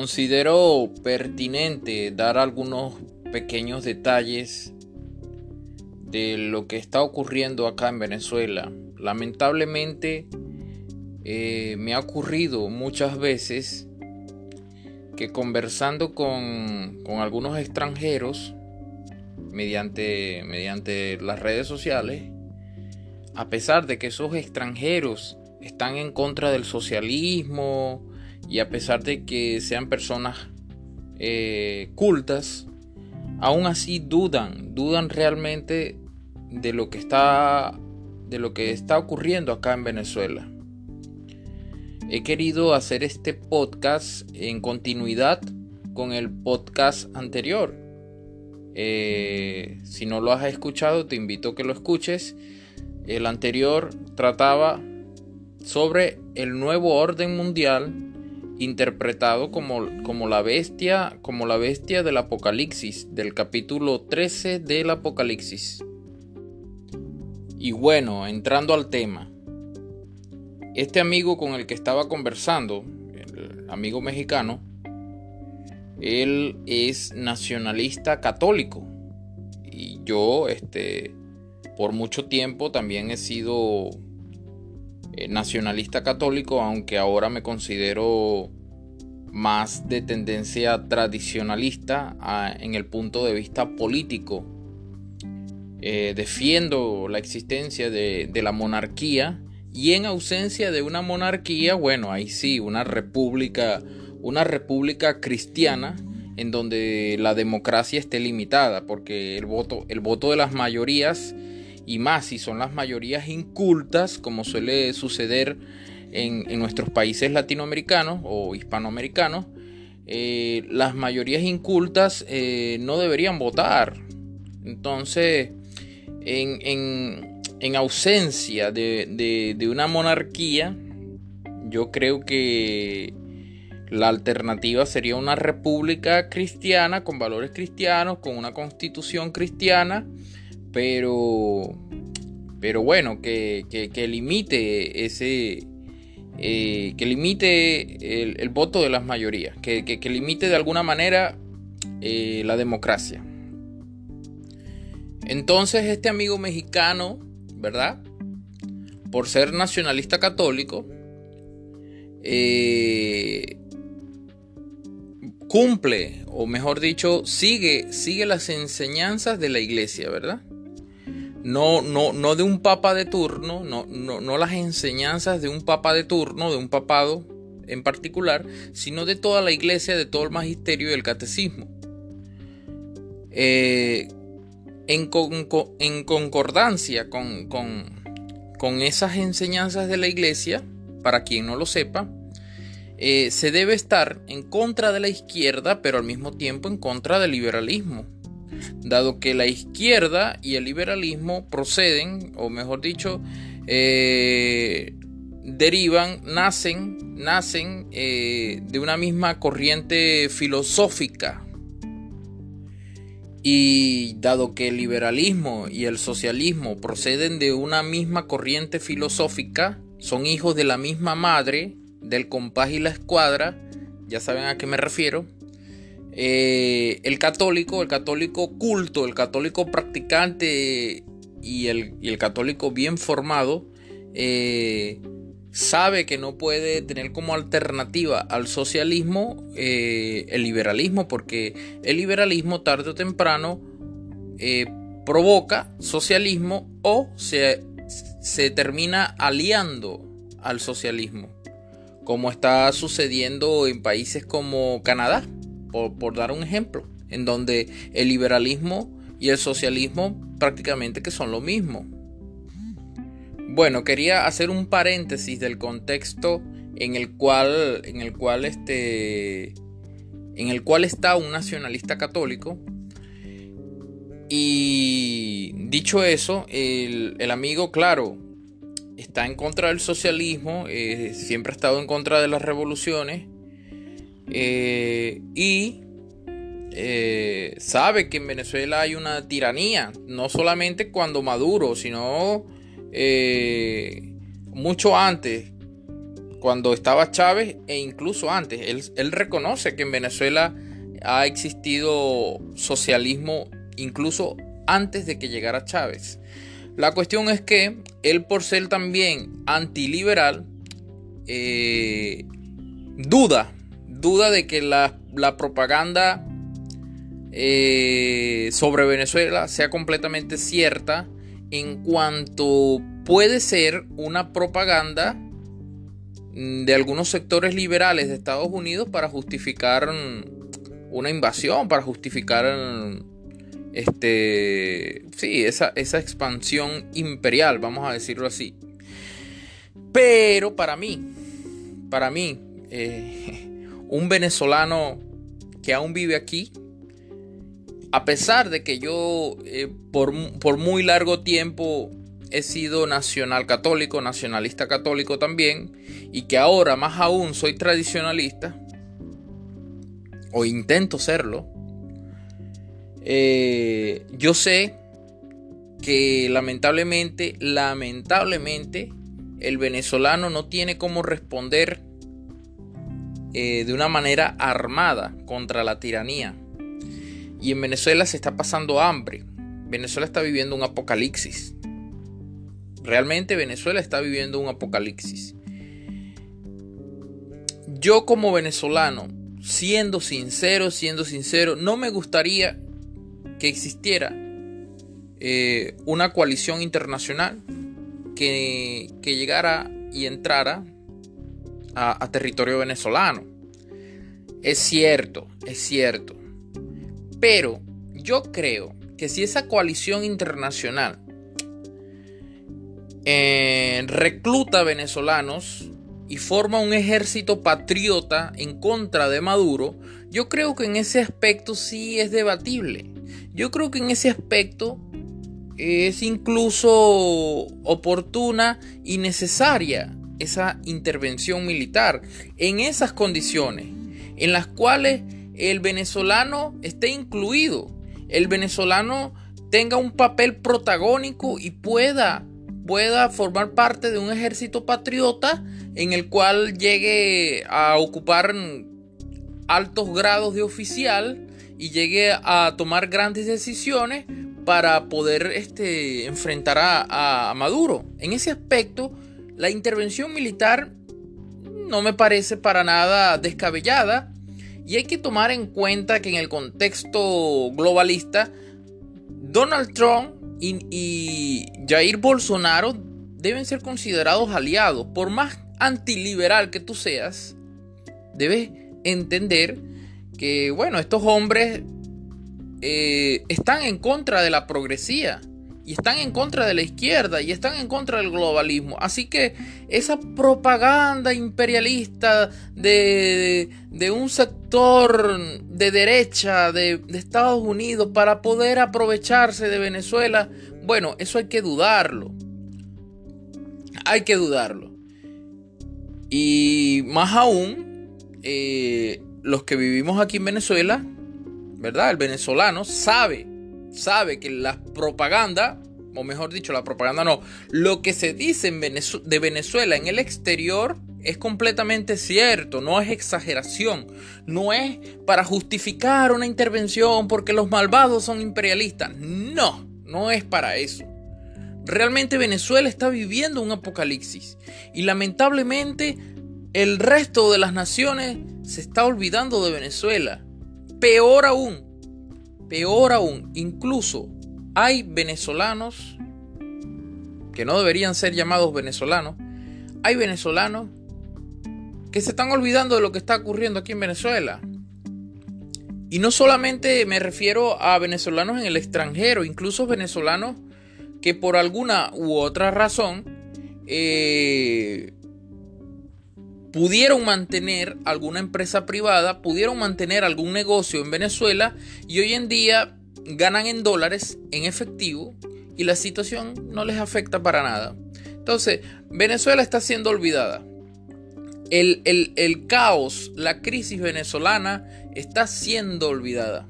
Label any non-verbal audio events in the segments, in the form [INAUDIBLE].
considero pertinente dar algunos pequeños detalles de lo que está ocurriendo acá en Venezuela. Lamentablemente eh, me ha ocurrido muchas veces que conversando con, algunos extranjeros mediante, mediante las redes sociales, a pesar de que esos extranjeros están en contra del socialismo y a pesar de que sean personas eh, cultas, aún así dudan, dudan realmente de lo que está de lo que está ocurriendo acá en Venezuela. He querido hacer este podcast en continuidad con el podcast anterior. Eh, si no lo has escuchado, te invito a que lo escuches. El anterior trataba sobre el nuevo orden mundial interpretado como, como, la bestia, como la bestia del Apocalipsis, del capítulo 13 del Apocalipsis. Y bueno, entrando al tema, este amigo con el que estaba conversando, el amigo mexicano, él es nacionalista católico. Y yo, este, por mucho tiempo también he sido eh, nacionalista católico, aunque ahora me considero más de tendencia tradicionalista en el punto de vista político. Eh, defiendo la existencia de, la monarquía y en ausencia de una monarquía, bueno, ahí sí, una república, una república cristiana en donde la democracia esté limitada, porque el voto, el voto de las mayorías y más si son las mayorías incultas, como suele suceder en, nuestros países latinoamericanos o hispanoamericanos, eh, las mayorías incultas eh, no deberían votar. Entonces, en, ausencia de, de, una monarquía, yo creo que la alternativa sería una república cristiana con valores cristianos, con una constitución cristiana pero, pero bueno, que, limite ese, eh, que limite el, voto de las mayorías, que, limite de alguna manera eh, la democracia. Entonces este amigo mexicano, ¿verdad? Por ser nacionalista católico, eh, cumple, o mejor dicho, sigue, sigue las enseñanzas de la iglesia, ¿verdad? No, no, no de un papa de turno, no, no, las enseñanzas de un papa de turno, de un papado en particular, sino de toda la iglesia, de todo el magisterio y el catecismo. Eh, en, concordancia con, con, esas enseñanzas de la iglesia, para quien no lo sepa, eh, se debe estar en contra de la izquierda, pero al mismo tiempo en contra del liberalismo dado que la izquierda y el liberalismo proceden, o mejor dicho, eh, derivan, nacen, nacen eh, de una misma corriente filosófica. Y dado que el liberalismo y el socialismo proceden de una misma corriente filosófica, son hijos de la misma madre, del compás y la escuadra, ya saben a qué me refiero, eh, el católico, el católico culto, el católico practicante y el, católico bien formado, eh, sabe que no puede tener como alternativa al socialismo eh, el liberalismo, porque el liberalismo tarde o temprano provoca socialismo o se, se termina aliando al socialismo, como está sucediendo en países como Canadá por, dar un ejemplo, en donde el liberalismo y el socialismo prácticamente que son lo mismo. Bueno, quería hacer un paréntesis del contexto en el cual, en el cual, este, en el cual está un nacionalista católico. Y dicho eso, el, amigo, claro, está en contra del socialismo, eh, siempre ha estado en contra de las revoluciones, eh, y eh, sabe que en Venezuela hay una tiranía, no solamente cuando Maduro, sino eh, mucho antes, cuando estaba Chávez e incluso antes. Él, él reconoce que en Venezuela ha existido socialismo incluso antes de que llegara Chávez. La cuestión es que él por ser también antiliberal, eh, duda, duda de que la, propaganda eh, sobre Venezuela sea completamente cierta en cuanto puede ser una propaganda de algunos sectores liberales de Estados Unidos para justificar una invasión, para justificar este, sí, esa, esa expansión imperial, vamos a decirlo así. Pero para mí, para mí, eh, un venezolano que aún vive aquí, a pesar de que yo eh, por, por, muy largo tiempo he sido nacional católico, nacionalista católico también, y que ahora más aún soy tradicionalista, o intento serlo, eh, yo sé que lamentablemente, lamentablemente, el venezolano no tiene cómo responder eh, de una manera armada contra la tiranía. Y en Venezuela se está pasando hambre. Venezuela está viviendo un apocalipsis. Realmente Venezuela está viviendo un apocalipsis. Yo como venezolano, siendo sincero, siendo sincero, no me gustaría que existiera eh, una coalición internacional que, llegara y entrara a, territorio venezolano. Es cierto, es cierto. Pero yo creo que si esa coalición internacional eh, recluta venezolanos y forma un ejército patriota en contra de Maduro, yo creo que en ese aspecto sí es debatible. Yo creo que en ese aspecto es incluso oportuna y necesaria esa intervención militar en esas condiciones en las cuales el venezolano esté incluido, el venezolano tenga un papel protagónico y pueda pueda formar parte de un ejército patriota en el cual llegue a ocupar altos grados de oficial y llegue a tomar grandes decisiones para poder este, enfrentar a, Maduro. En ese aspecto, la intervención militar no me parece para nada descabellada y hay que tomar en cuenta que en el contexto globalista, Donald Trump y, Jair Bolsonaro deben ser considerados aliados. Por más antiliberal que tú seas, debes entender que, bueno, estos hombres eh, están en contra de la progresía y están en contra de la izquierda y están en contra del globalismo. Así que esa propaganda imperialista de, un sector de derecha de, de, Estados Unidos para poder aprovecharse de Venezuela, bueno, eso hay que dudarlo. Hay que dudarlo. Y más aún, eh, los que vivimos aquí en Venezuela, ¿verdad? El venezolano sabe, sabe que la propaganda, o mejor dicho, la propaganda no, lo que se dice de Venezuela en el exterior es completamente cierto, no es exageración, no es para justificar una intervención porque los malvados son imperialistas, no, no es para eso. Realmente Venezuela está viviendo un apocalipsis y lamentablemente el resto de las naciones se está olvidando de Venezuela. Peor aún, peor aún, incluso hay venezolanos que no deberían ser llamados venezolanos. Hay venezolanos que se están olvidando de lo que está ocurriendo aquí en Venezuela. Y no solamente me refiero a venezolanos en el extranjero, incluso venezolanos que por alguna u otra razón eh, pudieron mantener alguna empresa privada, pudieron mantener algún negocio en Venezuela y hoy en día ganan en dólares, en efectivo, y la situación no les afecta para nada. Entonces, Venezuela está siendo olvidada. El, el caos, la crisis venezolana está siendo olvidada.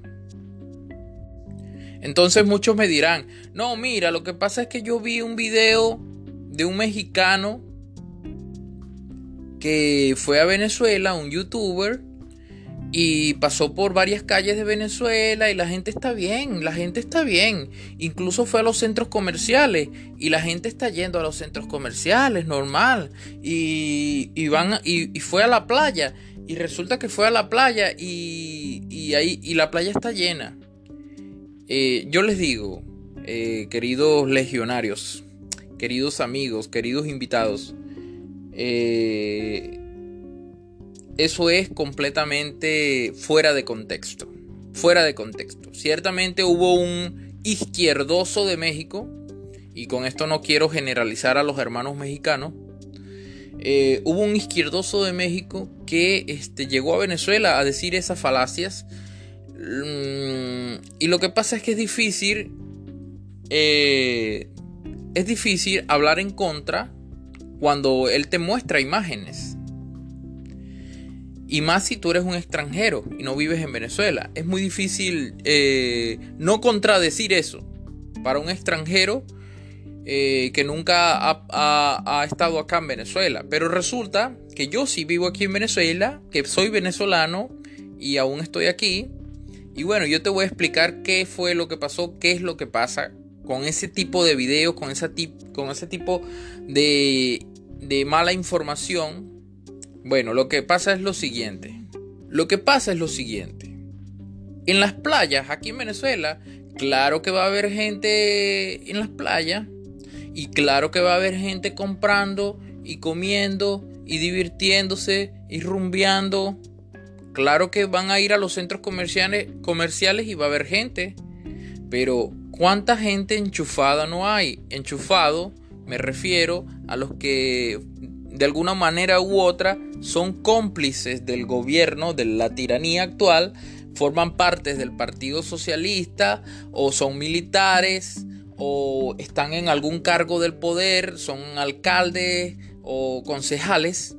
Entonces muchos me dirán, no, mira, lo que pasa es que yo vi un video de un mexicano que fue a Venezuela, un youtuber, y pasó por varias calles de Venezuela y la gente está bien, la gente está bien. Incluso fue a los centros comerciales y la gente está yendo a los centros comerciales, normal. Y, van, y, fue a la playa y resulta que fue a la playa y, ahí, y la playa está llena. Eh, yo les digo, eh, queridos legionarios, queridos amigos, queridos invitados, eh, eso es completamente fuera de contexto. Fuera de contexto. Ciertamente hubo un izquierdoso de México, y con esto no quiero generalizar a los hermanos mexicanos, eh, hubo un izquierdoso de México que este, llegó a Venezuela a decir esas falacias. Mm, y lo que pasa es que es difícil, eh, es difícil hablar en contra cuando él te muestra imágenes. Y más si tú eres un extranjero y no vives en Venezuela. Es muy difícil eh, no contradecir eso para un extranjero eh, que nunca ha, estado acá en Venezuela. Pero resulta que yo sí vivo aquí en Venezuela, que soy venezolano y aún estoy aquí. Y bueno, yo te voy a explicar qué fue lo que pasó, qué es lo que pasa con ese tipo de videos, con, ese, con ese tipo de, de mala información bueno, lo que pasa es lo siguiente. Lo que pasa es lo siguiente. En las playas, aquí en Venezuela, claro que va a haber gente en las playas. Y claro que va a haber gente comprando y comiendo y divirtiéndose y rumbeando. Claro que van a ir a los centros comerciales, comerciales y va a haber gente. Pero ¿cuánta gente enchufada no hay? Enchufado me refiero a los que de alguna manera u otra son cómplices del gobierno, de la tiranía actual, forman parte del Partido Socialista o son militares o están en algún cargo del poder, son alcaldes o concejales.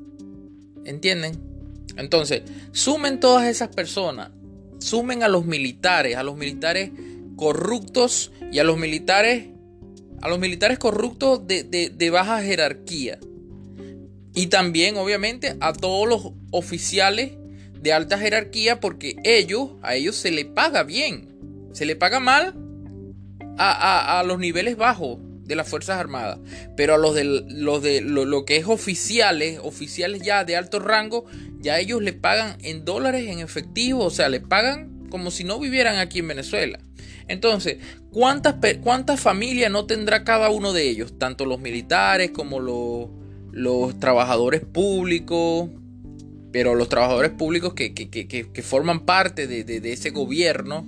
¿Entienden? Entonces, sumen todas esas personas, sumen a los militares, a los militares corruptos y a los militares, a los militares corruptos de, de baja jerarquía. Y también, obviamente, a todos los oficiales de alta jerarquía, porque ellos, a ellos se les paga bien. Se le paga mal a, los niveles bajos de las Fuerzas Armadas. Pero a los de, los de lo, que es oficiales, oficiales ya de alto rango, ya ellos le pagan en dólares en efectivo. O sea, le pagan como si no vivieran aquí en Venezuela. Entonces, ¿cuántas, cuántas familias no tendrá cada uno de ellos? Tanto los militares como los los trabajadores públicos, pero los trabajadores públicos que, forman parte de, ese gobierno.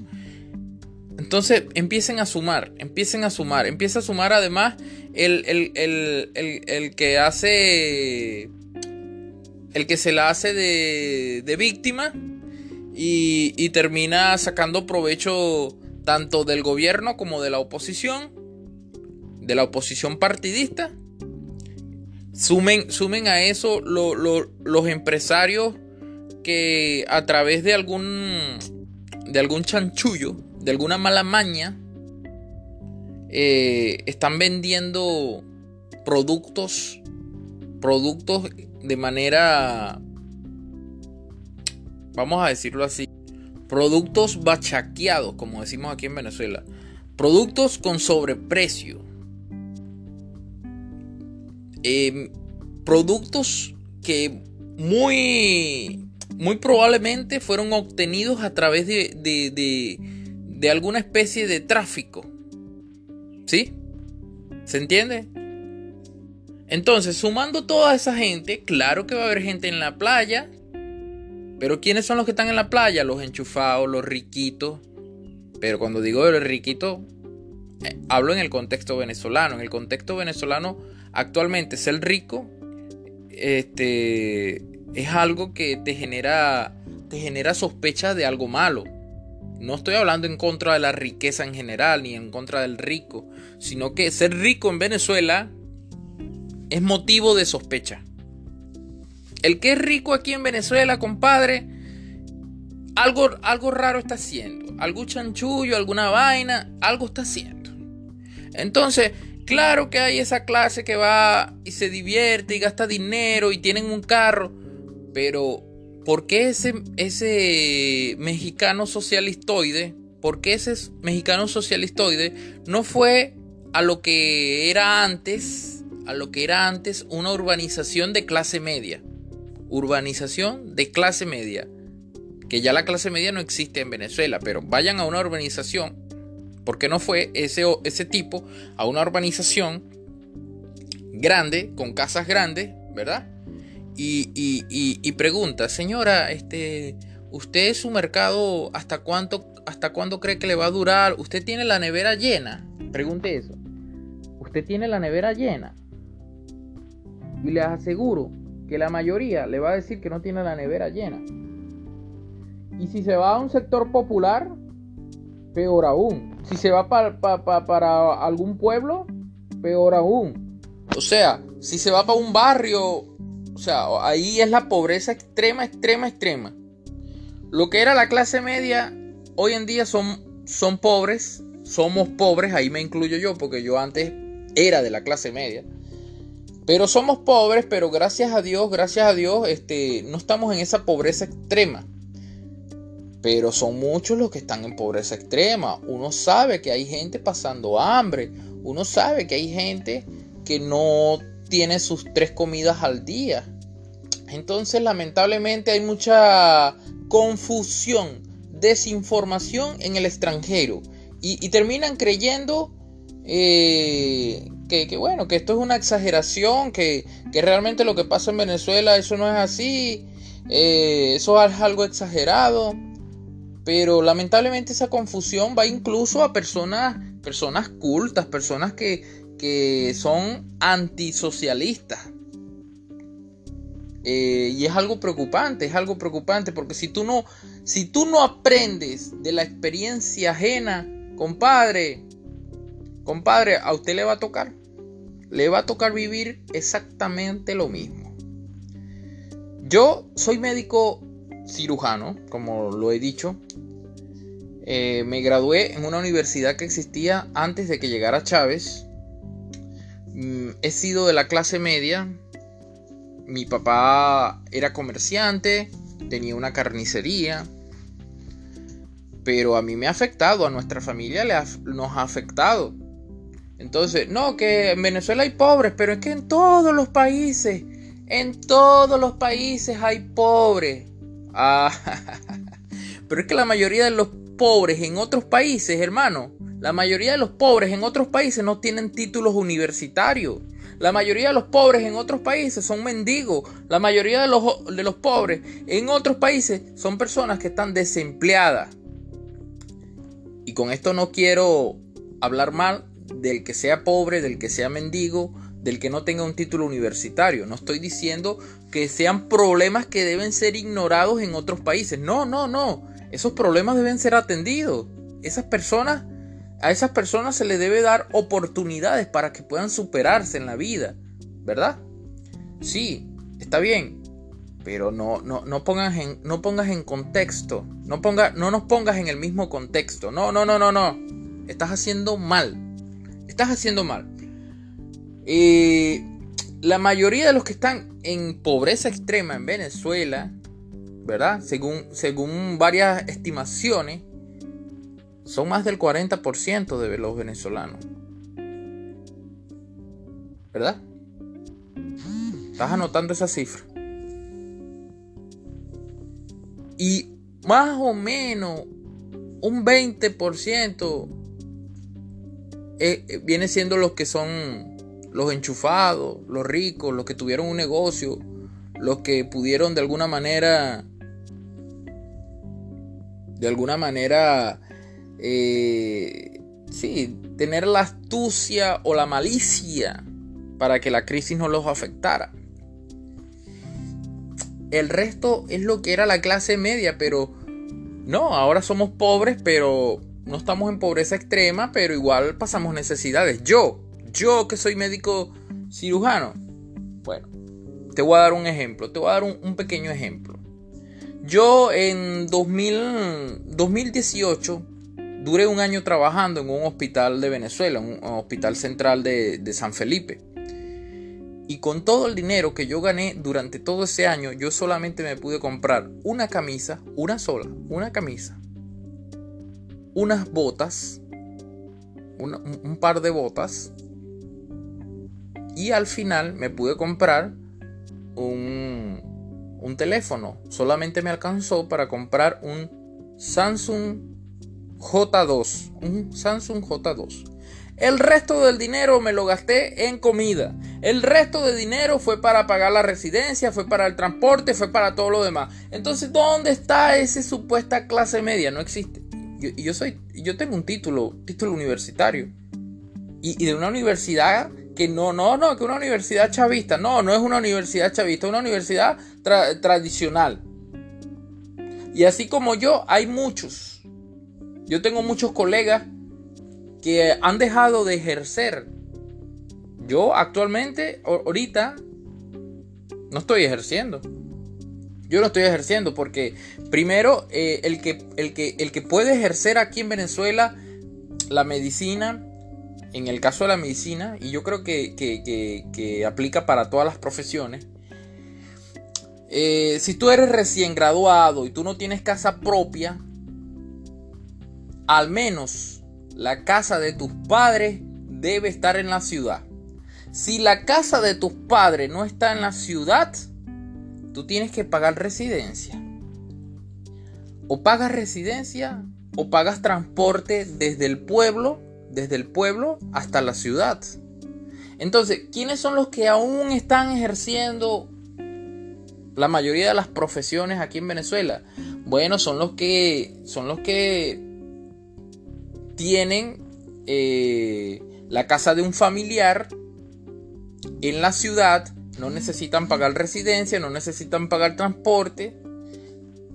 Entonces empiecen a sumar, empiecen a sumar, empieza a sumar además el, que hace, el que se la hace de, víctima y, y termina sacando provecho tanto del gobierno como de la oposición, de la oposición partidista Sumen, sumen a eso los empresarios que a través de algún, de algún chanchullo, de alguna mala maña, eh, están vendiendo productos, productos de manera, vamos a decirlo así, productos bachaqueados, como decimos aquí en Venezuela, productos con sobreprecio Em, productos que muy, muy probablemente fueron obtenidos a través de, de, de, alguna especie de tráfico. ¿Sí? ¿Se entiende? Entonces, sumando toda esa gente, claro que va a haber gente en la playa. Pero ¿quiénes son los que están en la playa? Los enchufados, los riquitos. Pero cuando digo de los riquitos, eh, hablo en el contexto venezolano. En el contexto venezolano Actualmente ser rico este, es algo que te genera, te genera sospecha de algo malo. No estoy hablando en contra de la riqueza en general ni en contra del rico, sino que ser rico en Venezuela es motivo de sospecha. El que es rico aquí en Venezuela, compadre, algo, algo raro está haciendo. Algún chanchullo, alguna vaina, algo está haciendo. Entonces, Claro que hay esa clase que va y se divierte y gasta dinero y tienen un carro, pero ¿por qué ese, ese mexicano socialistoide, por qué ese mexicano socialistoide no fue a lo que era antes, a lo que era antes una urbanización de clase media? Urbanización de clase media, que ya la clase media no existe en Venezuela, pero vayan a una urbanización ¿Por qué no fue ese, ese tipo a una urbanización grande, con casas grandes, ¿verdad? Y, pregunta, señora, este, ¿usted su mercado hasta cuánto, hasta cuándo cree que le va a durar? ¿Usted tiene la nevera llena? Pregunte eso. ¿Usted tiene la nevera llena? Y les aseguro que la mayoría le va a decir que no tiene la nevera llena. Y si se va a un sector popular, peor aún. Si se va para, para, algún pueblo, peor aún. O sea, si se va para un barrio, o sea, ahí es la pobreza extrema, extrema, extrema. Lo que era la clase media, hoy en día son, son pobres, somos pobres, ahí me incluyo yo, porque yo antes era de la clase media. Pero somos pobres, pero gracias a Dios, gracias a Dios, este, no estamos en esa pobreza extrema. Pero son muchos los que están en pobreza extrema. Uno sabe que hay gente pasando hambre. Uno sabe que hay gente que no tiene sus tres comidas al día. Entonces lamentablemente hay mucha confusión, desinformación en el extranjero. Y, terminan creyendo eh, que, bueno, que esto es una exageración, que, realmente lo que pasa en Venezuela eso no es así, eh, eso es algo exagerado. Pero lamentablemente esa confusión va incluso a personas, personas cultas, personas que, son antisocialistas. Eh, y es algo preocupante, es algo preocupante, porque si tú no, si tú no aprendes de la experiencia ajena, compadre, compadre, a usted le va a tocar, le va a tocar vivir exactamente lo mismo. Yo soy médico cirujano, como lo he dicho. Eh, me gradué en una universidad que existía antes de que llegara Chávez. Mm, he sido de la clase media. Mi papá era comerciante, tenía una carnicería. Pero a mí me ha afectado, a nuestra familia le nos ha afectado. Entonces, no, que en Venezuela hay pobres, pero es que en todos los países, en todos los países hay pobres. Ah, [LAUGHS] pero es que la mayoría de los pobres en otros países, hermano, la mayoría de los pobres en otros países no tienen títulos universitarios. La mayoría de los pobres en otros países son mendigos. La mayoría de los, de los pobres en otros países son personas que están desempleadas. Y con esto no quiero hablar mal del que sea pobre, del que sea mendigo, del que no tenga un título universitario. No estoy diciendo que sean problemas que deben ser ignorados en otros países. No, no, no. Esos problemas deben ser atendidos. Esas personas, a esas personas se les debe dar oportunidades para que puedan superarse en la vida. ¿Verdad? Sí, está bien. Pero no, no, no, pongas, en, no pongas en contexto. No, ponga, no nos pongas en el mismo contexto. No, no, no, no, no. Estás haciendo mal. Estás haciendo mal. Eh, la mayoría de los que están en pobreza extrema en Venezuela, ¿verdad? Según, según varias estimaciones, son más del 40% de los venezolanos. ¿Verdad? ¿Estás anotando esa cifra? Y más o menos un 20% eh, eh, viene siendo los que son los enchufados, los ricos, los que tuvieron un negocio, los que pudieron de alguna manera, de alguna manera, eh, sí, tener la astucia o la malicia para que la crisis no los afectara. El resto es lo que era la clase media, pero no, ahora somos pobres, pero no estamos en pobreza extrema, pero igual pasamos necesidades. Yo, yo que soy médico cirujano, bueno, te voy a dar un ejemplo, te voy a dar un, pequeño ejemplo. Yo en 2018, duré un año trabajando en un hospital de Venezuela, un hospital central de, de San Felipe. Y con todo el dinero que yo gané durante todo ese año, yo solamente me pude comprar una camisa, una sola, una camisa, unas botas, un par de botas, y al final me pude comprar un, un teléfono. Solamente me alcanzó para comprar un Samsung J2, un Samsung J2. El resto del dinero me lo gasté en comida. El resto de dinero fue para pagar la residencia, fue para el transporte, fue para todo lo demás. Entonces, ¿dónde está esa supuesta clase media? No existe. Yo, yo soy, yo tengo un título, título universitario. Y, de una universidad que no, no, no, que una universidad chavista. No, no es una universidad chavista, es una universidad tradicional. Y así como yo, hay muchos. Yo tengo muchos colegas que han dejado de ejercer. Yo actualmente, ahorita, no estoy ejerciendo. Yo no estoy ejerciendo porque primero eh, el, que, el, que, el que puede ejercer aquí en Venezuela la medicina, en el caso de la medicina, y yo creo que, aplica para todas las profesiones, eh, si tú eres recién graduado y tú no tienes casa propia, al menos la casa de tus padres debe estar en la ciudad. Si la casa de tus padres no está en la ciudad, tú tienes que pagar residencia. O pagas residencia o pagas transporte desde el pueblo, desde el pueblo hasta la ciudad. Entonces, ¿quiénes son los que aún están ejerciendo la mayoría de las profesiones aquí en Venezuela? Bueno, son los que son los que tienen eh, la casa de un familiar en la ciudad, no necesitan pagar residencia, no necesitan pagar transporte.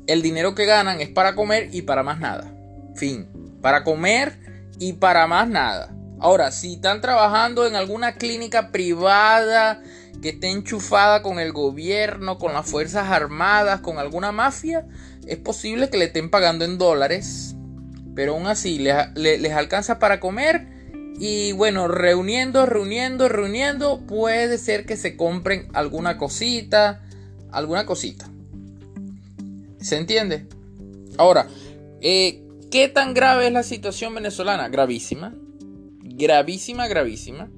El dinero que ganan es para comer y para más nada. Fin. Para comer y para más nada. Ahora, si están trabajando en alguna clínica privada que esté enchufada con el gobierno, con las Fuerzas Armadas, con alguna mafia, es posible que le estén pagando en dólares pero aún así les, alcanza para comer y bueno, reuniendo, reuniendo, reuniendo, puede ser que se compren alguna cosita, alguna cosita. ¿Se entiende? Ahora, eh, ¿qué tan grave es la situación venezolana? Gravísima. Gravísima, gravísima.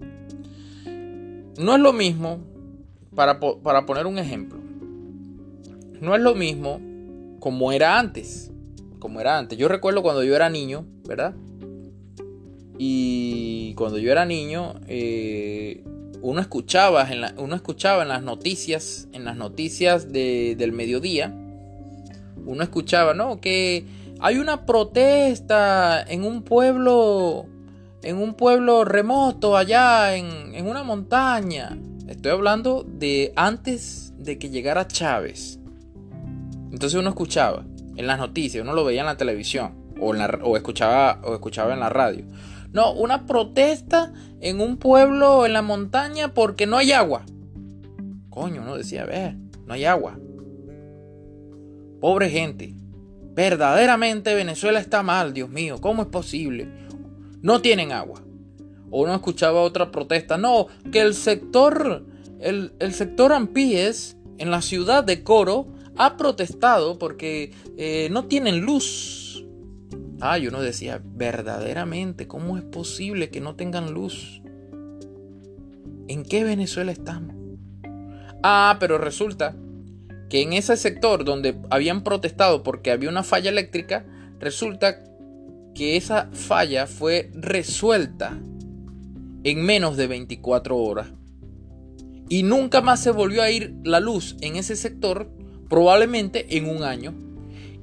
No es lo mismo, para, para poner un ejemplo, no es lo mismo como era antes como era antes. Yo recuerdo cuando yo era niño, ¿verdad? Y cuando yo era niño, eh, uno, escuchaba en uno escuchaba en las noticias, en las noticias del mediodía, uno escuchaba, ¿no? Que hay una protesta en un pueblo, en un pueblo remoto allá, en, en una montaña. Estoy hablando de antes de que llegara Chávez. Entonces uno escuchaba, en las noticias, uno lo veía en la televisión o, o, escuchaba, o escuchaba en la radio. No, una protesta en un pueblo en la montaña porque no hay agua. Coño, uno decía, ver, no hay agua. Pobre gente. Verdaderamente Venezuela está mal, Dios mío. ¿Cómo es posible? No tienen agua. O uno escuchaba otra protesta. No, que el sector, el, el sector Ampíes en la ciudad de Coro ha protestado porque eh, no tienen luz. Ah, yo no decía, verdaderamente, ¿cómo es posible que no tengan luz? ¿En qué Venezuela estamos? Ah, pero resulta que en ese sector donde habían protestado porque había una falla eléctrica, resulta que esa falla fue resuelta en menos de 24 horas. Y nunca más se volvió a ir la luz en ese sector probablemente en un año.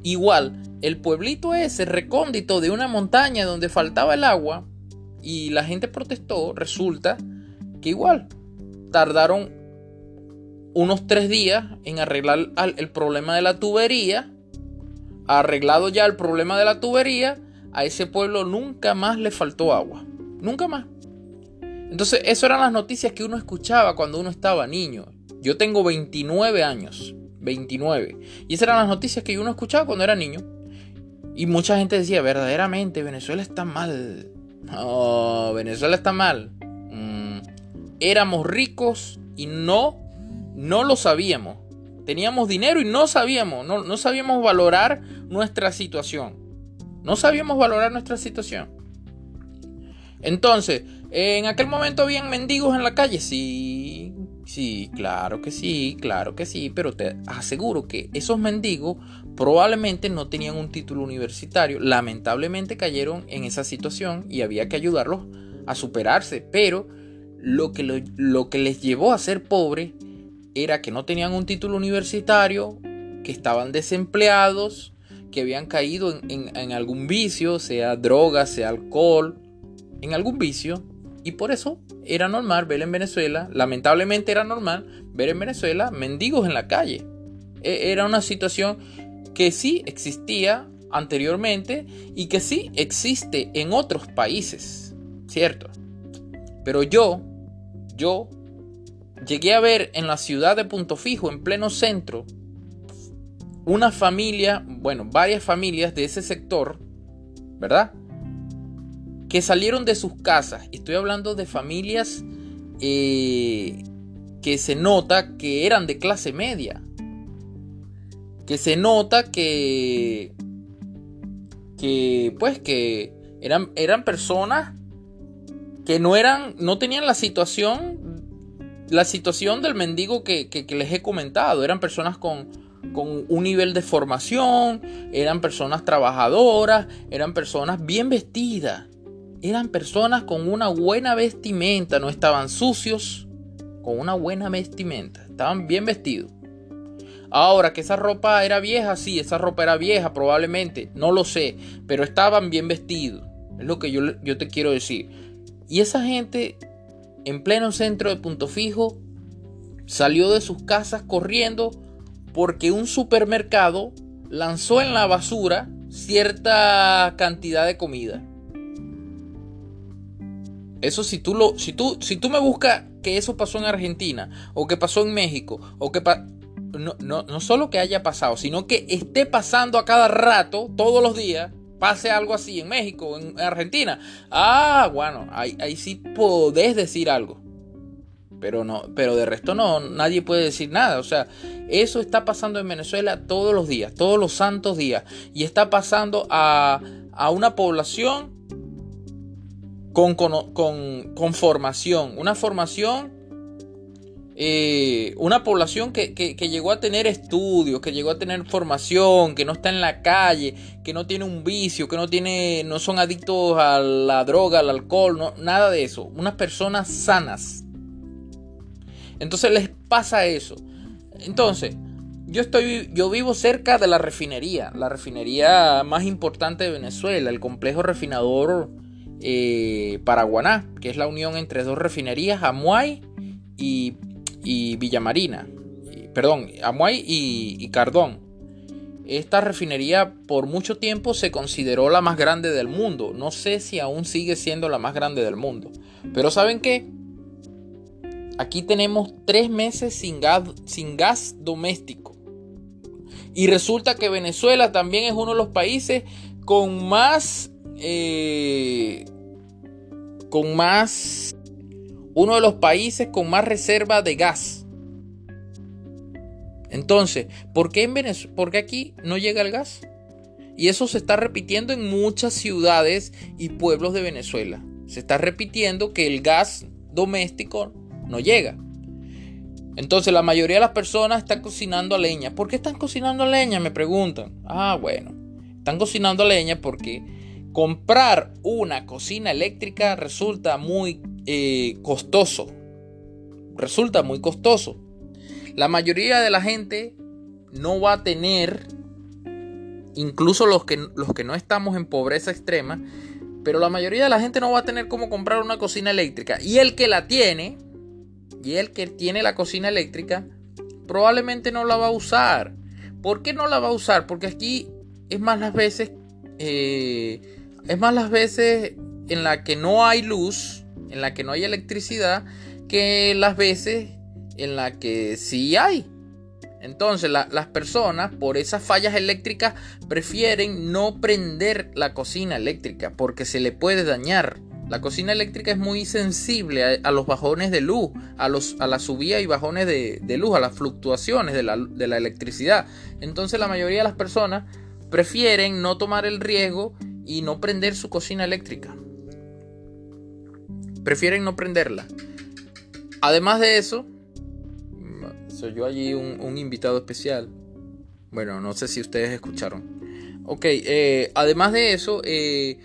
Igual, el pueblito ese recóndito de una montaña donde faltaba el agua y la gente protestó, resulta que igual tardaron unos tres días en arreglar el problema de la tubería. Arreglado ya el problema de la tubería, a ese pueblo nunca más le faltó agua. Nunca más. Entonces, eso eran las noticias que uno escuchaba cuando uno estaba niño. Yo tengo 29 años. 29. Y esas eran las noticias que uno escuchaba cuando era niño. Y mucha gente decía, verdaderamente, Venezuela está mal. Venezuela está mal. Mm, éramos ricos y no, no lo sabíamos. Teníamos dinero y no sabíamos, no, no sabíamos valorar nuestra situación. No sabíamos valorar nuestra situación. Entonces, en aquel momento habían mendigos en la calle, sí, sí, claro que sí, claro que sí, pero te aseguro que esos mendigos probablemente no tenían un título universitario, lamentablemente cayeron en esa situación y había que ayudarlos a superarse, pero lo que, lo, que les llevó a ser pobres era que no tenían un título universitario, que estaban desempleados, que habían caído en, algún vicio, sea droga, sea alcohol, en algún vicio, y por eso era normal ver en Venezuela, lamentablemente era normal ver en Venezuela mendigos en la calle. E, era una situación que sí existía anteriormente y que sí existe en otros países, ¿cierto? Pero yo, yo llegué a ver en la ciudad de Punto Fijo, en pleno centro, una familia, bueno, varias familias de ese sector, ¿verdad? Que salieron de sus casas. Estoy hablando de familias eh, que se nota que eran de clase media que se nota que, que pues que eran, eran personas que no eran, no tenían la situación, la situación del mendigo que, les he comentado, eran personas con, con un nivel de formación, eran personas trabajadoras, eran personas bien vestidas, eran personas con una buena vestimenta, no estaban sucios, con una buena vestimenta, estaban bien vestidos. Ahora, que esa ropa era vieja, sí, esa ropa era vieja probablemente, no lo sé, pero estaban bien vestidos. Es lo que yo, yo te quiero decir. Y esa gente en pleno centro de Punto Fijo salió de sus casas corriendo porque un supermercado lanzó en la basura cierta cantidad de comida. Eso si tú lo si tú si tú me buscas que eso pasó en Argentina o que pasó en México o que no, no, solo que haya pasado, sino que esté pasando a cada rato, todos los días, pase algo así en México, en Argentina. Ah, bueno, ahí, sí podés decir algo. Pero no, pero de resto no, nadie puede decir nada. O sea, eso está pasando en Venezuela todos los días, todos los santos días. Y está pasando a, a una población con, con, con formación. Una formación eh, una población que, llegó a tener estudios, que llegó a tener formación, que no está en la calle, que no tiene un vicio, que no tiene, no son adictos a la droga, al alcohol, nada de eso. Unas personas sanas. Entonces les pasa eso. Entonces, yo estoy, yo vivo cerca de la refinería, la refinería más importante de Venezuela, el complejo refinador eh, Paraguaná, que es la unión entre dos refinerías, Amuay y y Villamarina, perdón, Amuay y, Cardón. Esta refinería por mucho tiempo se consideró la más grande del mundo. No sé si aún sigue siendo la más grande del mundo. Pero ¿saben qué? Aquí tenemos tres meses sin gas, sin gas doméstico. Y resulta que Venezuela también es uno de los países con más... Eh, con más uno de los países con más reserva de gas. Entonces, ¿por qué, en Venezuela, ¿por qué aquí no llega el gas? Y eso se está repitiendo en muchas ciudades y pueblos de Venezuela. Se está repitiendo que el gas doméstico no llega. Entonces la mayoría de las personas están cocinando a leña. ¿Por qué están cocinando a leña? Me preguntan. Ah, bueno. Están cocinando a leña porque comprar una cocina eléctrica resulta muy eh, costoso. Resulta muy costoso. La mayoría de la gente no va a tener, incluso los que, los que no estamos en pobreza extrema, pero la mayoría de la gente no va a tener cómo comprar una cocina eléctrica. Y el que la tiene, y el que tiene la cocina eléctrica, probablemente no la va a usar. ¿Por qué no la va a usar? Porque aquí es más las veces, eh, es más las veces en la que no hay luz en la que no hay electricidad que las veces en la que sí hay. Entonces las personas por esas fallas eléctricas prefieren no prender la cocina eléctrica porque se le puede dañar. La cocina eléctrica es muy sensible a, los bajones de luz, a, los, a la subida y bajones de, luz, a las fluctuaciones de la, de la electricidad. Entonces la mayoría de las personas prefieren no tomar el riesgo y no prender su cocina eléctrica. Prefieren no prenderla. Además de eso, soy yo allí un, invitado especial. Bueno, no sé si ustedes escucharon. Ok, eh, además de eso, eh,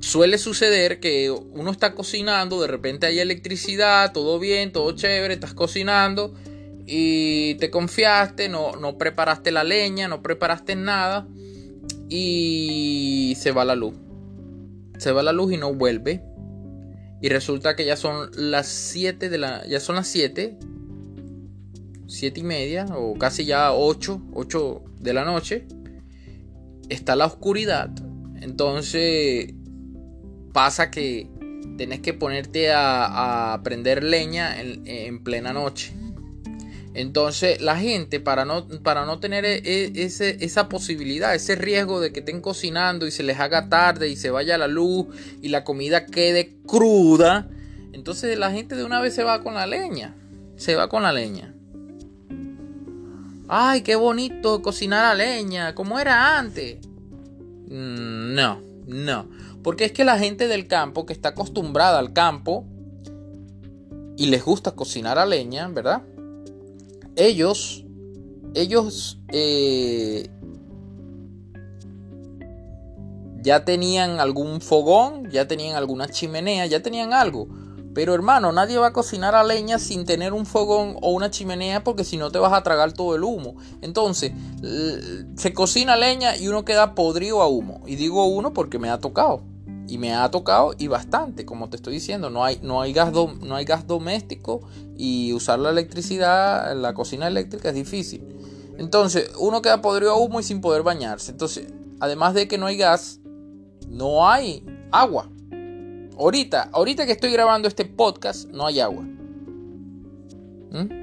suele suceder que uno está cocinando, de repente hay electricidad, todo bien, todo chévere, estás cocinando y te confiaste, no, no preparaste la leña, no preparaste nada y se va la luz. Se va la luz y no vuelve. Y resulta que ya son las 7 de la. Ya son las 7. 7 y media. O casi ya 8. 8 de la noche. Está la oscuridad. Entonces. Pasa que tenés que ponerte a, a prender leña en plena noche. Entonces la gente para no, para no tener e, e, esa posibilidad, ese riesgo de que estén cocinando y se les haga tarde y se vaya la luz y la comida quede cruda, entonces la gente de una vez se va con la leña, se va con la leña. Ay, qué bonito cocinar a leña, como era antes. Mm, no, no, porque es que la gente del campo que está acostumbrada al campo y les gusta cocinar a leña, ¿verdad? Ellos, ellos eh, ya tenían algún fogón, ya tenían alguna chimenea, ya tenían algo. Pero hermano, nadie va a cocinar a leña sin tener un fogón o una chimenea porque si no te vas a tragar todo el humo. Entonces, se cocina leña y uno queda podrido a humo. Y digo uno porque me ha tocado. Y me ha tocado y bastante, como te estoy diciendo, no hay, no hay, gas, no hay gas doméstico y usar la electricidad, la cocina eléctrica es difícil. Entonces, uno queda podrido a humo y sin poder bañarse. Entonces, además de que no hay gas, no hay agua. Ahorita, ahorita que estoy grabando este podcast, no hay agua. ¿Mm?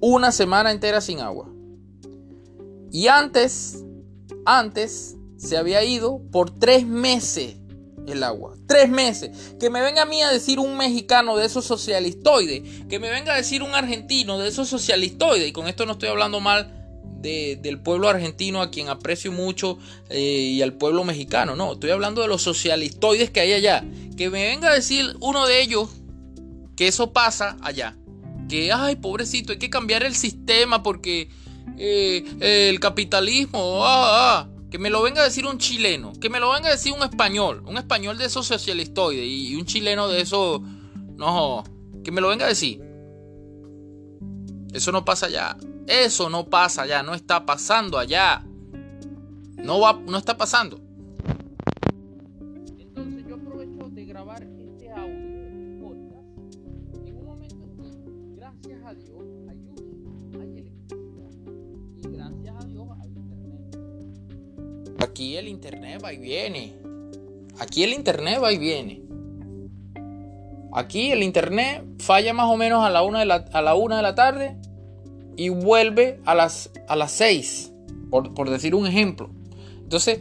Una semana entera sin agua. Y antes, antes se había ido por tres meses el agua. Tres meses. Que me venga a mí a decir un mexicano de esos socialistoides. Que me venga a decir un argentino de esos socialistoides. Y con esto no estoy hablando mal del pueblo argentino a quien aprecio mucho eh, y al pueblo mexicano. No, estoy hablando de los socialistoides que hay allá. Que me venga a decir uno de ellos que eso pasa allá. Que, ay, pobrecito, hay que cambiar el sistema porque eh, el capitalismo... Ah, ah. Que me lo venga a decir un chileno, que me lo venga a decir un español, un español de esos socialistoides y un chileno de esos, no, que me lo venga a decir. Eso no pasa allá. Eso no pasa allá, no está pasando allá. No va, no está pasando. Aquí el internet va y viene. Aquí el internet va y viene. Aquí el internet falla más o menos a la una de la, a la, una de la tarde y vuelve a las, a las 6, por, decir un ejemplo. Entonces,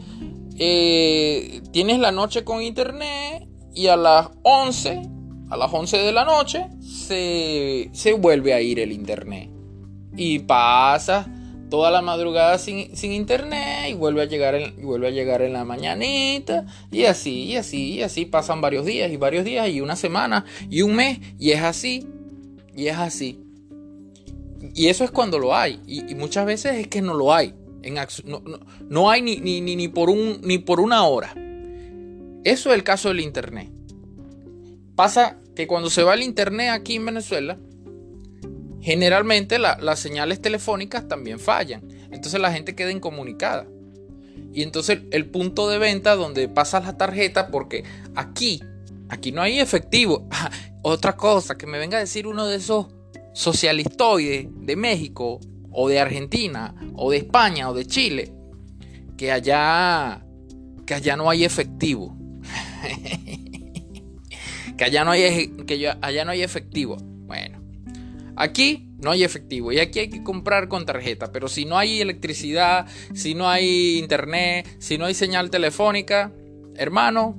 eh, tienes la noche con internet y a las 11, a las 11 de la noche, se, se vuelve a ir el internet. Y pasa toda la madrugada sin, internet y vuelve a llegar en, vuelve a llegar en la mañanita y así y así y así pasan varios días y varios días y una semana y un mes y es así y es así. Y eso es cuando lo hay y, muchas veces es que no lo hay en no, no, hay ni, ni, ni, por un, ni por una hora. Eso es el caso del internet. Pasa que cuando se va el internet aquí en Venezuela generalmente las señales telefónicas también fallan. Entonces la gente queda incomunicada. Y entonces el punto de venta donde pasas la tarjeta, porque aquí, aquí no hay efectivo. [LAUGHS] Otra cosa, que me venga a decir uno de esos socialistoides de México, o de Argentina, o de España, o de Chile, que allá, que allá no hay efectivo. [LAUGHS] que allá no hay, que allá no hay efectivo. Bueno, Aquí no hay efectivo y aquí hay que comprar con tarjeta, pero si no hay electricidad, si no hay internet, si no hay señal telefónica, hermano,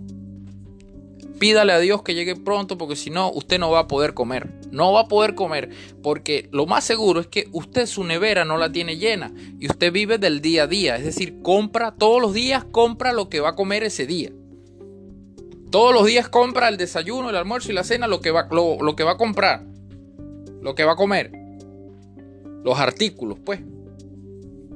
pídale a Dios que llegue pronto porque si no, usted no va a poder comer. No va a poder comer porque lo más seguro es que usted su nevera no la tiene llena y usted vive del día a día. Es decir, compra todos los días, compra lo que va a comer ese día. Todos los días compra el desayuno, el almuerzo y la cena, lo que va, lo, que va a comprar, lo que va a comer. Los artículos, pues.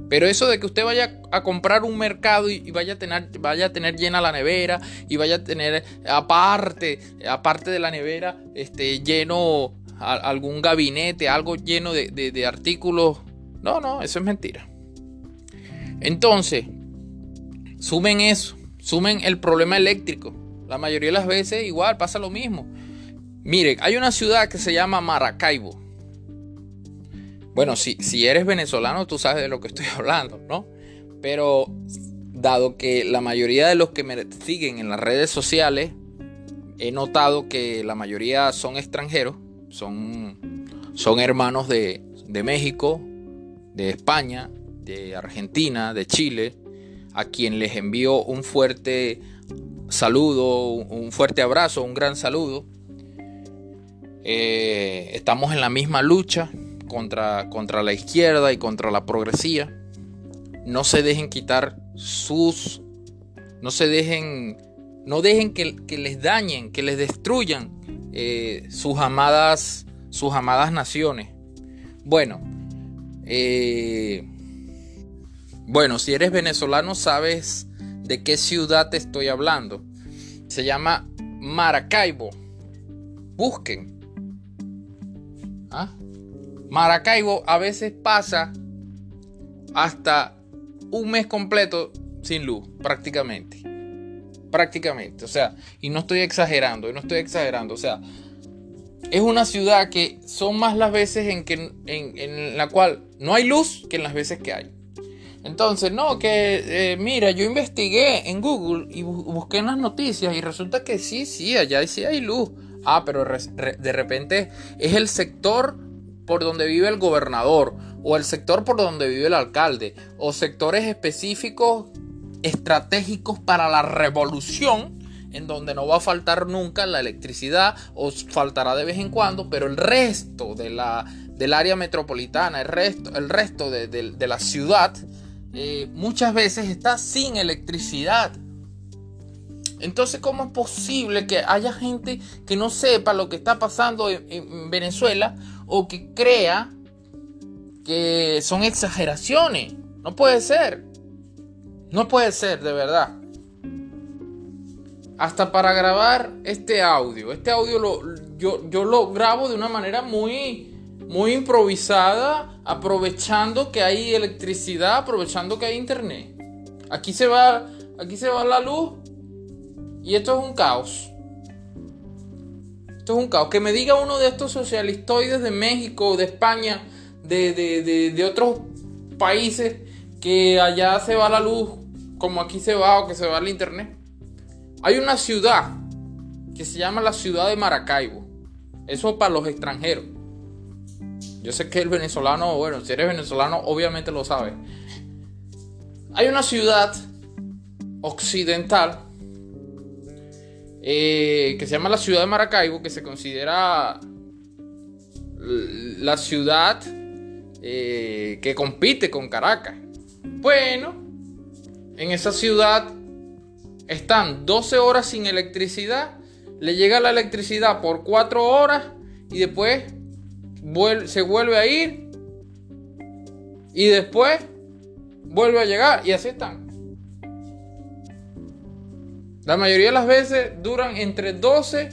Pero eso de que usted vaya a comprar un mercado y, vaya, a tener, vaya a tener llena la nevera y vaya a tener aparte, aparte de la nevera, este, lleno algún gabinete, algo lleno de, de artículos. No, no, eso es mentira. Entonces, sumen eso, sumen el problema eléctrico. La mayoría de las veces igual pasa lo mismo. Miren, hay una ciudad que se llama Maracaibo. Bueno, si, si eres venezolano, tú sabes de lo que estoy [LAUGHS] hablando, ¿no? Pero dado que la mayoría de los que me siguen en las redes sociales, he notado que la mayoría son extranjeros, son, son hermanos de, de México, de España, de Argentina, de Chile, a quien les envío un fuerte saludo, un fuerte abrazo, un gran saludo. Eh, estamos en la misma lucha contra, contra la izquierda y contra la progresía. No se dejen quitar sus... No se dejen... No dejen que, les dañen, que les destruyan eh, sus amadas, sus amadas naciones. Bueno, eh, bueno, si eres venezolano sabes de qué ciudad te estoy hablando. Se llama Maracaibo. Busquen. ¿Ah? Maracaibo a veces pasa hasta un mes completo sin luz, prácticamente. Prácticamente, o sea, y no estoy exagerando, no estoy exagerando, o sea, es una ciudad que son más las veces en, que, en, la cual no hay luz que en las veces que hay. Entonces, no, que eh, mira, yo investigué en Google y busqué en las noticias y resulta que sí, sí, allá sí hay luz. Ah, pero de repente es el sector por donde vive el gobernador o el sector por donde vive el alcalde o sectores específicos estratégicos para la revolución en donde no va a faltar nunca la electricidad o faltará de vez en cuando, pero el resto de la, del área metropolitana, el resto, el resto de, la ciudad, eh, muchas veces está sin electricidad. Entonces, ¿cómo es posible que haya gente que no sepa lo que está pasando en Venezuela o que crea que son exageraciones. No puede ser. No puede ser, de verdad. Hasta para grabar este audio. Este audio lo, yo, yo lo grabo de una manera muy, muy improvisada, aprovechando que hay electricidad, aprovechando que hay internet. Aquí se va, aquí se va la luz y esto es un caos. Esto es un caos. Que me diga uno de estos socialistoides de México, de España, de, otros países, que allá se va la luz como aquí se va o que se va el internet. Hay una ciudad que se llama la ciudad de Maracaibo. Eso para los extranjeros. Yo sé que el venezolano, bueno, si eres venezolano, obviamente lo sabes. Hay una ciudad occidental eh, que se llama la ciudad de Maracaibo, que se considera la ciudad eh, que compite con Caracas. Bueno, en esa ciudad están 12 horas sin electricidad, le llega la electricidad por 4 horas y después se vuelve a ir y después vuelve a llegar y así están. La mayoría de las veces duran entre 12,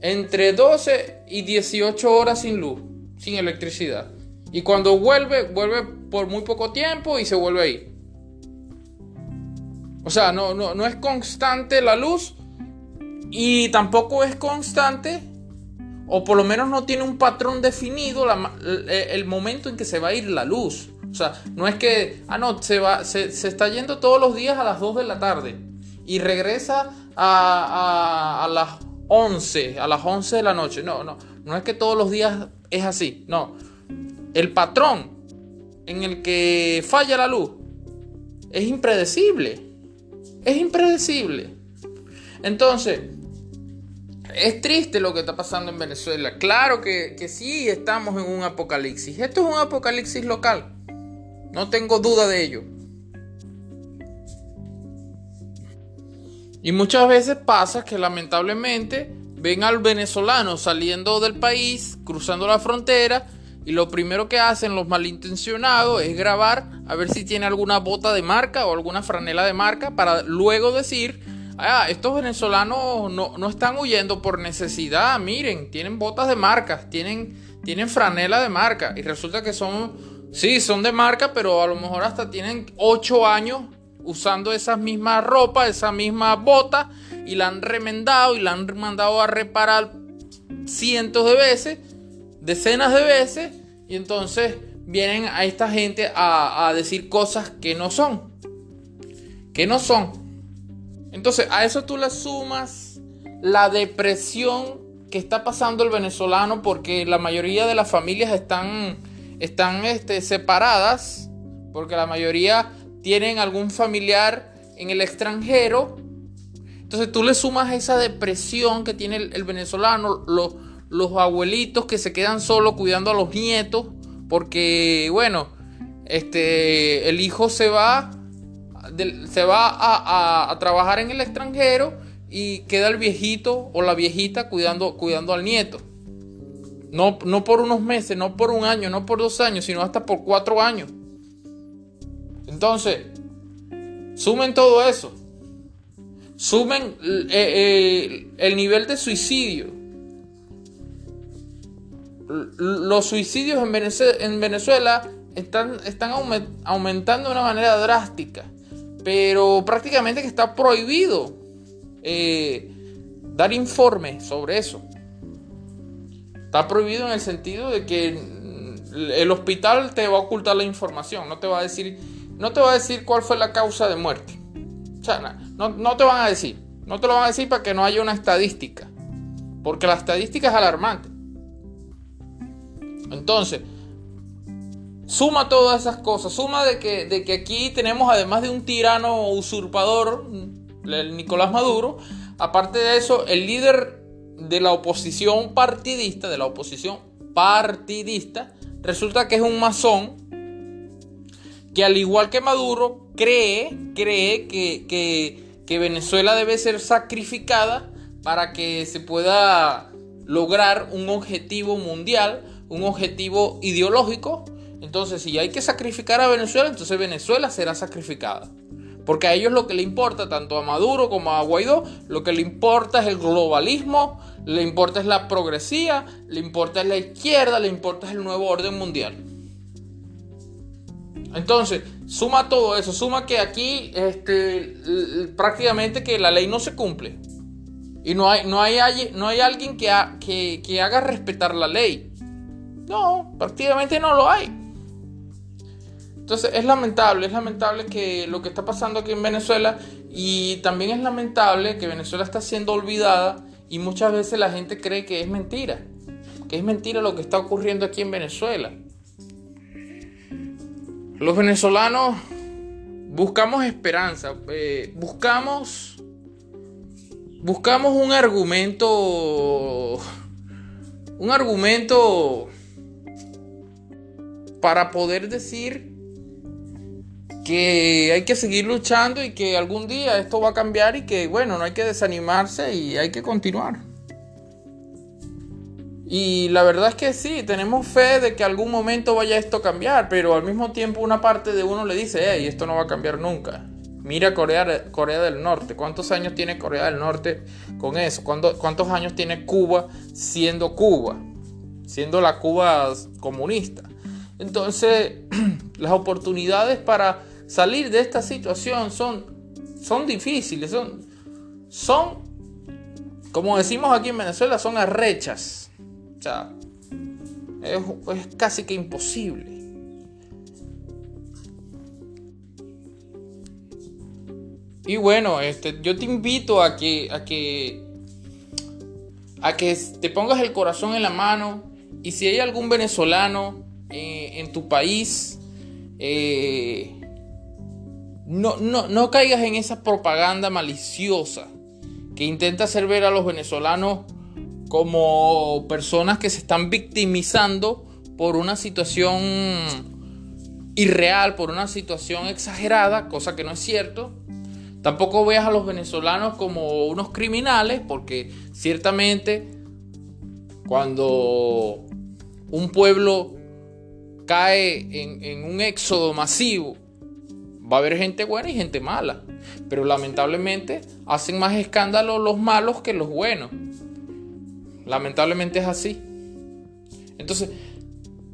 entre 12 y 18 horas sin luz, sin electricidad. Y cuando vuelve, vuelve por muy poco tiempo y se vuelve a ir. O sea, no, no, no es constante la luz y tampoco es constante, o por lo menos no tiene un patrón definido el momento en que se va a ir la luz. O sea, no es que, ah, no, se, va, se, se está yendo todos los días a las 2 de la tarde y regresa a, las 11, a las 11 de la noche. No, no, no es que todos los días es así. No. El patrón en el que falla la luz es impredecible. Es impredecible. Entonces, es triste lo que está pasando en Venezuela. Claro que, que sí estamos en un apocalipsis. Esto es un apocalipsis local. No tengo duda de ello. Y muchas veces pasa que lamentablemente ven al venezolano saliendo del país, cruzando la frontera, y lo primero que hacen los malintencionados es grabar a ver si tiene alguna bota de marca o alguna franela de marca para luego decir, ah, estos venezolanos no, están huyendo por necesidad, miren, tienen botas de marca, tienen, tienen franela de marca, y resulta que son, sí, son de marca, pero a lo mejor hasta tienen 8 años usando esas mismas ropas, esa misma bota y la han remendado y la han mandado a reparar cientos de veces, decenas de veces, y entonces vienen a esta gente a, decir cosas que no son, que no son. Entonces a eso tú le sumas la depresión que está pasando el venezolano porque la mayoría de las familias están, están este, separadas, porque la mayoría tienen algún familiar en el extranjero. Entonces tú le sumas esa depresión que tiene el, venezolano, los abuelitos que se quedan solos cuidando a los nietos, porque bueno, este, el hijo se va, se va a, trabajar en el extranjero y queda el viejito o la viejita cuidando, cuidando al nieto. No, no por unos meses, no por un año, no por dos años, sino hasta por cuatro años. Entonces, sumen todo eso. Sumen eh, eh, el nivel de suicidio. Los suicidios en Venezuela, están, aumentando de una manera drástica. Pero prácticamente que está prohibido eh, dar informes sobre eso. Está prohibido en el sentido de que el hospital te va a ocultar la información, no te va a decir no te va a decir cuál fue la causa de muerte. O sea, no, no te van a decir. No te lo van a decir para que no haya una estadística. Porque la estadística es alarmante. Entonces, suma todas esas cosas. Suma de que, de que aquí tenemos, además de un tirano usurpador, el Nicolás Maduro, aparte de eso, el líder de la oposición partidista, de la oposición partidista, resulta que es un masón que al igual que Maduro, cree, cree que, Venezuela debe ser sacrificada para que se pueda lograr un objetivo mundial, un objetivo ideológico. Entonces, si hay que sacrificar a Venezuela, entonces Venezuela será sacrificada. Porque a ellos lo que le importa, tanto a Maduro como a Guaidó, lo que le importa es el globalismo, le importa es la progresía, le importa es la izquierda, le importa es el nuevo orden mundial. Entonces, suma todo eso, suma que aquí este, prácticamente que la ley no se cumple. Y no hay, no hay, no hay alguien que, que, haga respetar la ley. No, prácticamente no lo hay. Entonces es lamentable, es lamentable que lo que está pasando aquí en Venezuela y también es lamentable que Venezuela está siendo olvidada y muchas veces la gente cree que es mentira, que es mentira lo que está ocurriendo aquí en Venezuela. Los venezolanos buscamos esperanza, eh, buscamos, buscamos un argumento, un argumento para poder decir que hay que seguir luchando y que algún día esto va a cambiar y que bueno, no hay que desanimarse y hay que continuar. Y la verdad es que sí, tenemos fe de que algún momento vaya esto a cambiar, pero al mismo tiempo una parte de uno le dice, hey, esto no va a cambiar nunca. Mira Corea, Corea del Norte, ¿cuántos años tiene Corea del Norte con eso? ¿Cuántos años tiene Cuba siendo Cuba? Siendo la Cuba comunista. Entonces, [CLEARS THROAT] las oportunidades para salir de esta situación son, son difíciles, son, son, como decimos aquí en Venezuela, son arrechas. O sea, es, casi que imposible. Y bueno, este, yo te invito a que, a que, a que te pongas el corazón en la mano Y si hay algún venezolano eh, en tu país, eh, no, no, no caigas en esa propaganda maliciosa que intenta hacer ver a los venezolanos como personas que se están victimizando por una situación irreal, por una situación exagerada, cosa que no es cierto. Tampoco veas a los venezolanos como unos criminales, porque ciertamente cuando un pueblo cae en, en, un éxodo masivo, va a haber gente buena y gente mala. Pero lamentablemente hacen más escándalo los malos que los buenos. Lamentablemente es así. Entonces,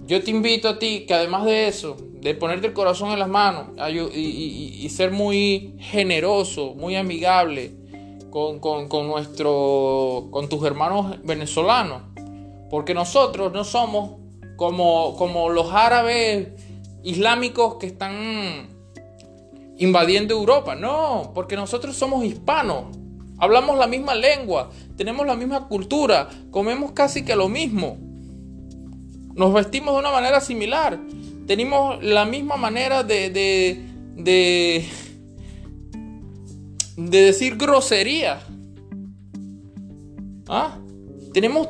yo te invito a ti que además de eso, de ponerte el corazón en las manos y, ser muy generoso, muy amigable con, nuestro, con tus hermanos venezolanos, porque nosotros no somos como, como los árabes islámicos que están invadiendo Europa, no, porque nosotros somos hispanos, hablamos la misma lengua, tenemos la misma cultura, comemos casi que lo mismo. Nos vestimos de una manera similar. Tenemos la misma manera de, de, de, de decir grosería. ¿Ah? Tenemos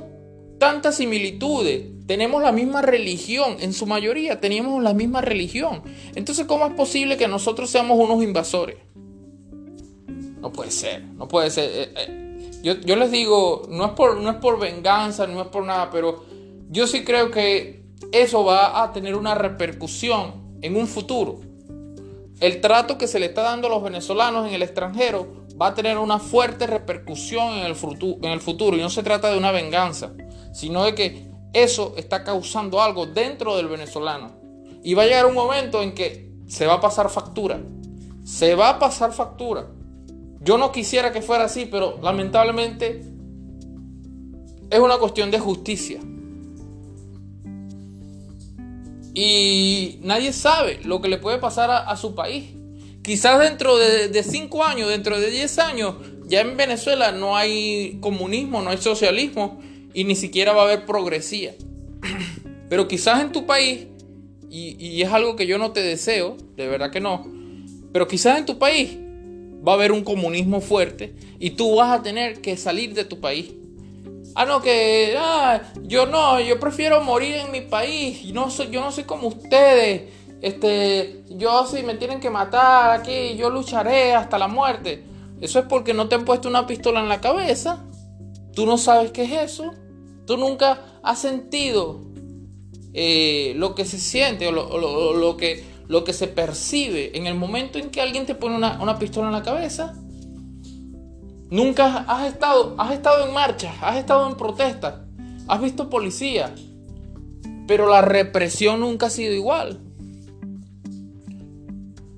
tantas similitudes. Tenemos la misma religión. En su mayoría teníamos la misma religión. Entonces, ¿cómo es posible que nosotros seamos unos invasores? No puede ser. No puede ser. Eh, eh, yo, les digo, no es, por, no es por venganza, no es por nada, pero yo sí creo que eso va a tener una repercusión en un futuro. El trato que se le está dando a los venezolanos en el extranjero va a tener una fuerte repercusión en el, futuro, en el futuro. Y no se trata de una venganza, sino de que eso está causando algo dentro del venezolano. Y va a llegar un momento en que se va a pasar factura. Se va a pasar factura. Yo no quisiera que fuera así, pero lamentablemente es una cuestión de justicia. Y nadie sabe lo que le puede pasar a, su país. Quizás dentro de 5 años, dentro de 10 años, ya en Venezuela no hay comunismo, no hay socialismo y ni siquiera va a haber progresía. [CLEARS THROAT] Pero quizás en tu país, y, y es algo que yo no te deseo, de verdad que no, pero quizás en tu país va a haber un comunismo fuerte y tú vas a tener que salir de tu país. Ah, no, que ah, yo no, yo prefiero morir en mi país. No soy, yo no soy como ustedes. Este, yo si me tienen que matar aquí, yo lucharé hasta la muerte. Eso es porque no te han puesto una pistola en la cabeza. Tú no sabes qué es eso. Tú nunca has sentido eh, lo que se siente o lo que lo que se percibe en el momento en que alguien te pone una, pistola en la cabeza. Nunca has estado, has estado en marcha, has estado en protesta, has visto policía, pero la represión nunca ha sido igual.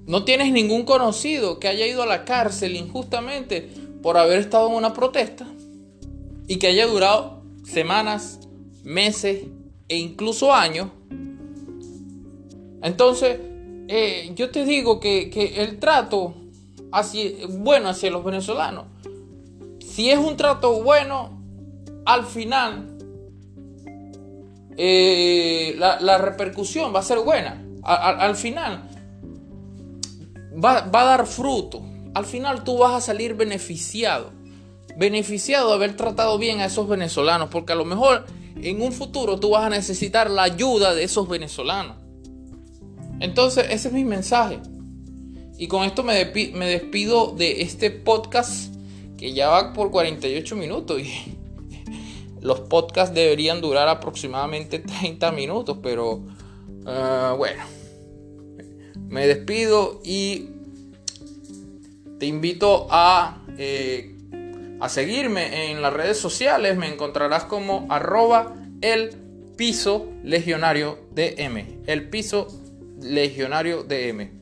No tienes ningún conocido que haya ido a la cárcel injustamente por haber estado en una protesta y que haya durado semanas, meses e incluso años. Entonces, eh, yo te digo que, el trato hacia, bueno hacia los venezolanos, si es un trato bueno, al final eh, la, repercusión va a ser buena. al final va, va, a dar fruto. Al final tú vas a salir beneficiado. Beneficiado de haber tratado bien a esos venezolanos. Porque a lo mejor en un futuro tú vas a necesitar la ayuda de esos venezolanos. Entonces, ese es mi mensaje. Y con esto me, despido de este podcast que ya va por 48 minutos. Y [LAUGHS] los podcasts deberían durar aproximadamente 30 minutos, pero ah, bueno. Me despido y te invito a, eh, a seguirme en las redes sociales. Me encontrarás como arroba el piso legionario DM. El piso Legionario DM.